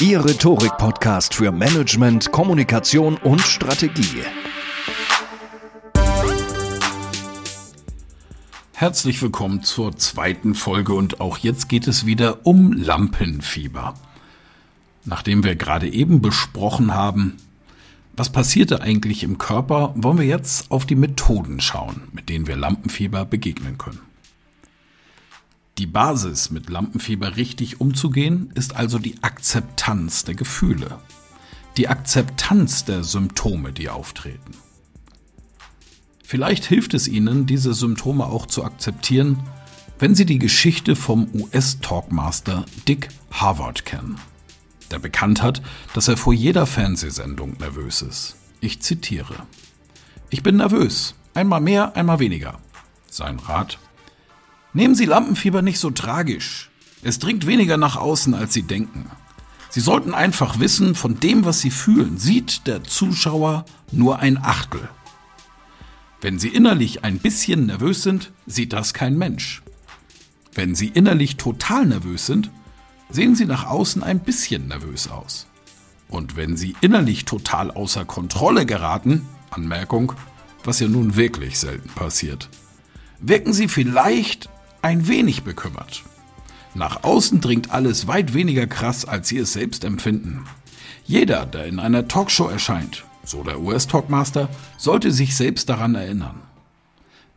Ihr Rhetorik-Podcast für Management, Kommunikation und Strategie. Herzlich willkommen zur zweiten Folge und auch jetzt geht es wieder um Lampenfieber. Nachdem wir gerade eben besprochen haben, was passierte eigentlich im Körper, wollen wir jetzt auf die Methoden schauen, mit denen wir Lampenfieber begegnen können. Die Basis, mit Lampenfieber richtig umzugehen, ist also die Akzeptanz der Gefühle. Die Akzeptanz der Symptome, die auftreten. Vielleicht hilft es Ihnen, diese Symptome auch zu akzeptieren, wenn Sie die Geschichte vom US-Talkmaster Dick Harvard kennen, der bekannt hat, dass er vor jeder Fernsehsendung nervös ist. Ich zitiere. Ich bin nervös, einmal mehr, einmal weniger. Sein Rat, Nehmen Sie Lampenfieber nicht so tragisch. Es dringt weniger nach außen, als Sie denken. Sie sollten einfach wissen, von dem, was Sie fühlen, sieht der Zuschauer nur ein Achtel. Wenn Sie innerlich ein bisschen nervös sind, sieht das kein Mensch. Wenn Sie innerlich total nervös sind, sehen Sie nach außen ein bisschen nervös aus. Und wenn Sie innerlich total außer Kontrolle geraten, Anmerkung, was ja nun wirklich selten passiert, wirken Sie vielleicht ein wenig bekümmert. Nach außen dringt alles weit weniger krass, als sie es selbst empfinden. Jeder, der in einer Talkshow erscheint, so der US-Talkmaster, sollte sich selbst daran erinnern.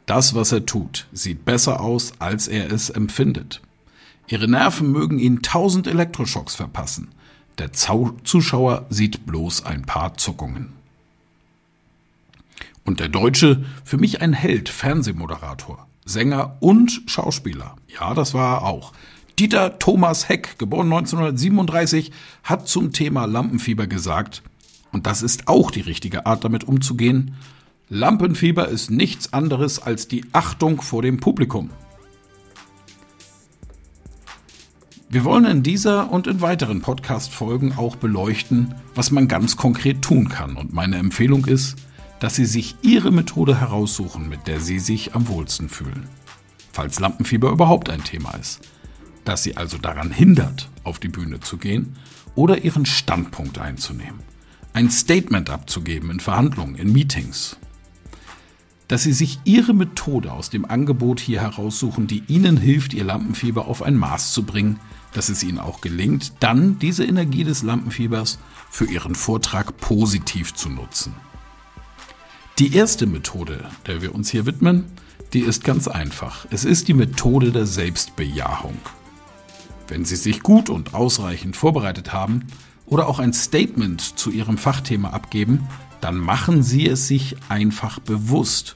Das, was er tut, sieht besser aus, als er es empfindet. Ihre Nerven mögen ihn tausend Elektroschocks verpassen. Der Zuschauer sieht bloß ein paar Zuckungen. Und der Deutsche, für mich ein Held, Fernsehmoderator. Sänger und Schauspieler. Ja, das war er auch. Dieter Thomas Heck, geboren 1937, hat zum Thema Lampenfieber gesagt, und das ist auch die richtige Art, damit umzugehen, Lampenfieber ist nichts anderes als die Achtung vor dem Publikum. Wir wollen in dieser und in weiteren Podcast-Folgen auch beleuchten, was man ganz konkret tun kann. Und meine Empfehlung ist, dass Sie sich Ihre Methode heraussuchen, mit der Sie sich am wohlsten fühlen. Falls Lampenfieber überhaupt ein Thema ist. Dass Sie also daran hindert, auf die Bühne zu gehen oder Ihren Standpunkt einzunehmen. Ein Statement abzugeben in Verhandlungen, in Meetings. Dass Sie sich Ihre Methode aus dem Angebot hier heraussuchen, die Ihnen hilft, Ihr Lampenfieber auf ein Maß zu bringen, dass es Ihnen auch gelingt, dann diese Energie des Lampenfiebers für Ihren Vortrag positiv zu nutzen. Die erste Methode, der wir uns hier widmen, die ist ganz einfach. Es ist die Methode der Selbstbejahung. Wenn Sie sich gut und ausreichend vorbereitet haben oder auch ein Statement zu Ihrem Fachthema abgeben, dann machen Sie es sich einfach bewusst.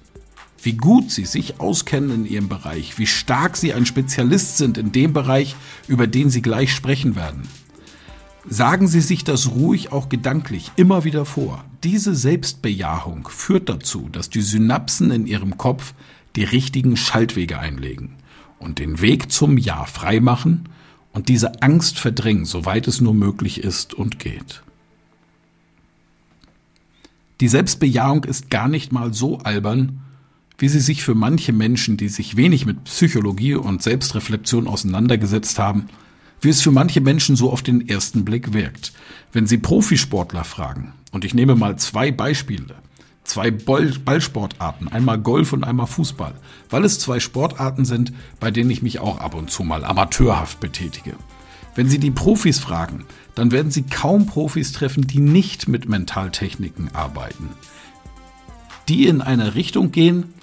Wie gut Sie sich auskennen in Ihrem Bereich, wie stark Sie ein Spezialist sind in dem Bereich, über den Sie gleich sprechen werden. Sagen Sie sich das ruhig auch gedanklich immer wieder vor. Diese Selbstbejahung führt dazu, dass die Synapsen in Ihrem Kopf die richtigen Schaltwege einlegen und den Weg zum Ja freimachen und diese Angst verdrängen, soweit es nur möglich ist und geht. Die Selbstbejahung ist gar nicht mal so albern, wie sie sich für manche Menschen, die sich wenig mit Psychologie und Selbstreflexion auseinandergesetzt haben, wie es für manche Menschen so auf den ersten Blick wirkt. Wenn sie Profisportler fragen, und ich nehme mal zwei Beispiele, zwei Ballsportarten, einmal Golf und einmal Fußball, weil es zwei Sportarten sind, bei denen ich mich auch ab und zu mal amateurhaft betätige. Wenn Sie die Profis fragen, dann werden Sie kaum Profis treffen, die nicht mit Mentaltechniken arbeiten, die in eine Richtung gehen,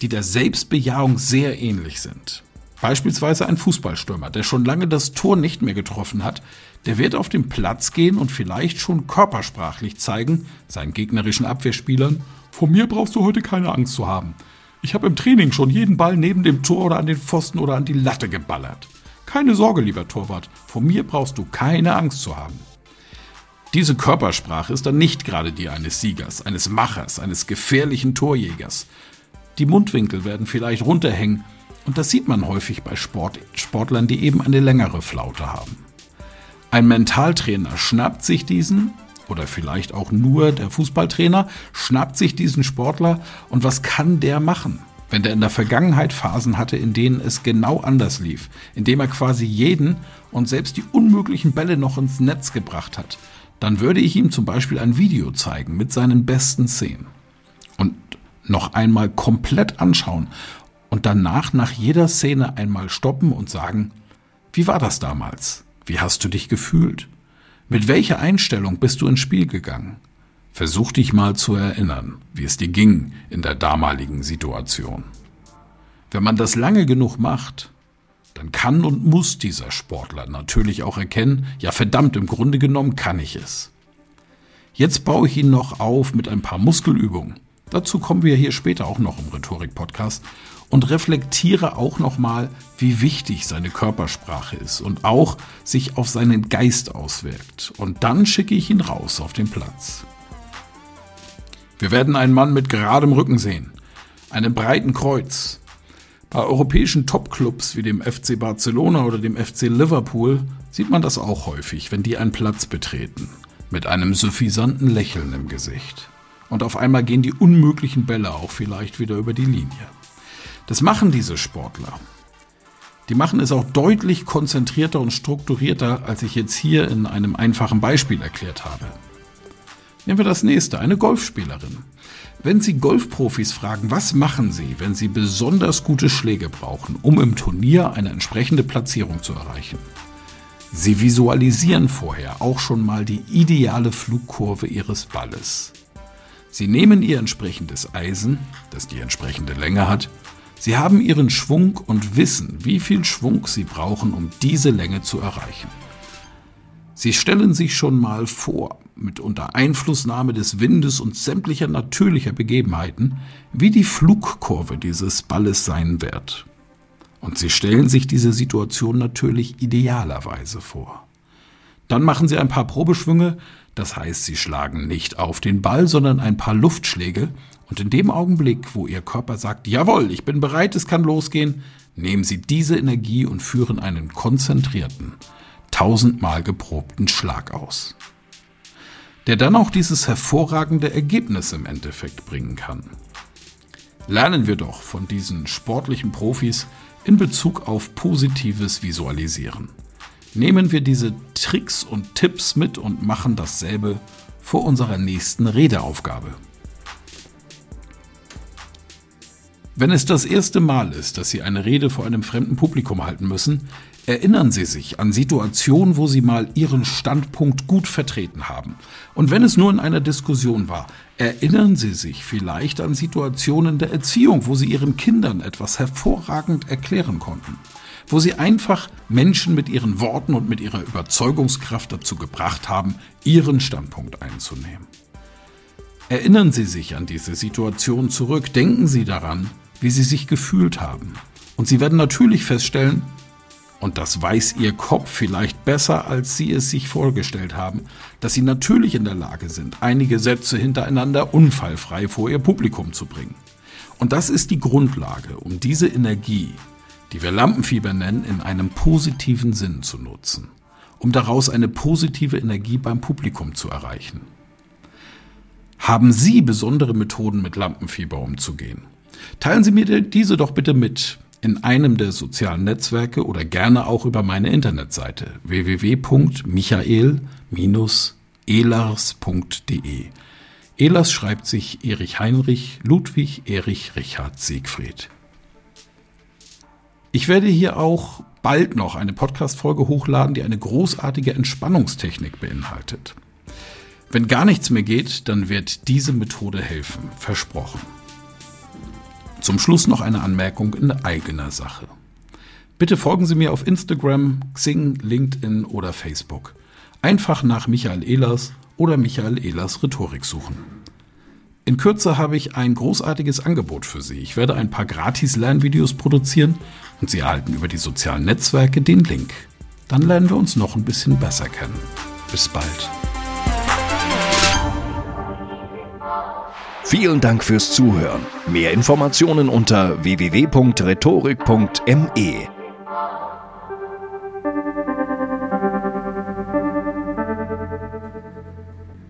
die der Selbstbejahung sehr ähnlich sind. Beispielsweise ein Fußballstürmer, der schon lange das Tor nicht mehr getroffen hat, der wird auf den Platz gehen und vielleicht schon körpersprachlich zeigen, seinen gegnerischen Abwehrspielern, vor mir brauchst du heute keine Angst zu haben. Ich habe im Training schon jeden Ball neben dem Tor oder an den Pfosten oder an die Latte geballert. Keine Sorge, lieber Torwart, vor mir brauchst du keine Angst zu haben. Diese Körpersprache ist dann nicht gerade die eines Siegers, eines Machers, eines gefährlichen Torjägers. Die Mundwinkel werden vielleicht runterhängen und das sieht man häufig bei Sport, Sportlern, die eben eine längere Flaute haben. Ein Mentaltrainer schnappt sich diesen, oder vielleicht auch nur der Fußballtrainer, schnappt sich diesen Sportler und was kann der machen? Wenn der in der Vergangenheit Phasen hatte, in denen es genau anders lief, indem er quasi jeden und selbst die unmöglichen Bälle noch ins Netz gebracht hat, dann würde ich ihm zum Beispiel ein Video zeigen mit seinen besten Szenen und noch einmal komplett anschauen und danach nach jeder Szene einmal stoppen und sagen, wie war das damals? Wie hast du dich gefühlt? Mit welcher Einstellung bist du ins Spiel gegangen? Versuch dich mal zu erinnern, wie es dir ging in der damaligen Situation. Wenn man das lange genug macht, dann kann und muss dieser Sportler natürlich auch erkennen, ja verdammt, im Grunde genommen kann ich es. Jetzt baue ich ihn noch auf mit ein paar Muskelübungen. Dazu kommen wir hier später auch noch im Rhetorik-Podcast und reflektiere auch nochmal, wie wichtig seine Körpersprache ist und auch sich auf seinen Geist auswirkt. Und dann schicke ich ihn raus auf den Platz. Wir werden einen Mann mit geradem Rücken sehen, einem breiten Kreuz. Bei europäischen Topclubs wie dem FC Barcelona oder dem FC Liverpool sieht man das auch häufig, wenn die einen Platz betreten, mit einem suffisanten Lächeln im Gesicht. Und auf einmal gehen die unmöglichen Bälle auch vielleicht wieder über die Linie. Das machen diese Sportler. Die machen es auch deutlich konzentrierter und strukturierter, als ich jetzt hier in einem einfachen Beispiel erklärt habe. Nehmen wir das nächste, eine Golfspielerin. Wenn Sie Golfprofis fragen, was machen Sie, wenn Sie besonders gute Schläge brauchen, um im Turnier eine entsprechende Platzierung zu erreichen? Sie visualisieren vorher auch schon mal die ideale Flugkurve Ihres Balles. Sie nehmen Ihr entsprechendes Eisen, das die entsprechende Länge hat, Sie haben ihren Schwung und wissen, wie viel Schwung sie brauchen, um diese Länge zu erreichen. Sie stellen sich schon mal vor, mit unter Einflussnahme des Windes und sämtlicher natürlicher Begebenheiten, wie die Flugkurve dieses Balles sein wird. Und sie stellen sich diese Situation natürlich idealerweise vor. Dann machen sie ein paar Probeschwünge, das heißt, sie schlagen nicht auf den Ball, sondern ein paar Luftschläge, und in dem Augenblick, wo Ihr Körper sagt, jawohl, ich bin bereit, es kann losgehen, nehmen Sie diese Energie und führen einen konzentrierten, tausendmal geprobten Schlag aus. Der dann auch dieses hervorragende Ergebnis im Endeffekt bringen kann. Lernen wir doch von diesen sportlichen Profis in Bezug auf positives Visualisieren. Nehmen wir diese Tricks und Tipps mit und machen dasselbe vor unserer nächsten Redeaufgabe. Wenn es das erste Mal ist, dass Sie eine Rede vor einem fremden Publikum halten müssen, erinnern Sie sich an Situationen, wo Sie mal Ihren Standpunkt gut vertreten haben. Und wenn es nur in einer Diskussion war, erinnern Sie sich vielleicht an Situationen der Erziehung, wo Sie Ihren Kindern etwas hervorragend erklären konnten. Wo Sie einfach Menschen mit Ihren Worten und mit Ihrer Überzeugungskraft dazu gebracht haben, Ihren Standpunkt einzunehmen. Erinnern Sie sich an diese Situation zurück, denken Sie daran, wie sie sich gefühlt haben. Und sie werden natürlich feststellen, und das weiß ihr Kopf vielleicht besser, als sie es sich vorgestellt haben, dass sie natürlich in der Lage sind, einige Sätze hintereinander unfallfrei vor ihr Publikum zu bringen. Und das ist die Grundlage, um diese Energie, die wir Lampenfieber nennen, in einem positiven Sinn zu nutzen, um daraus eine positive Energie beim Publikum zu erreichen. Haben Sie besondere Methoden mit Lampenfieber umzugehen? Teilen Sie mir diese doch bitte mit in einem der sozialen Netzwerke oder gerne auch über meine Internetseite www.michael-elars.de. Elars schreibt sich Erich Heinrich Ludwig Erich Richard Siegfried. Ich werde hier auch bald noch eine Podcast-Folge hochladen, die eine großartige Entspannungstechnik beinhaltet. Wenn gar nichts mehr geht, dann wird diese Methode helfen, versprochen. Zum Schluss noch eine Anmerkung in eigener Sache. Bitte folgen Sie mir auf Instagram, Xing, LinkedIn oder Facebook. Einfach nach Michael Ehlers oder Michael Ehlers Rhetorik suchen. In Kürze habe ich ein großartiges Angebot für Sie. Ich werde ein paar Gratis-Lernvideos produzieren und Sie erhalten über die sozialen Netzwerke den Link. Dann lernen wir uns noch ein bisschen besser kennen. Bis bald. Vielen Dank fürs Zuhören. Mehr Informationen unter www.rhetorik.me.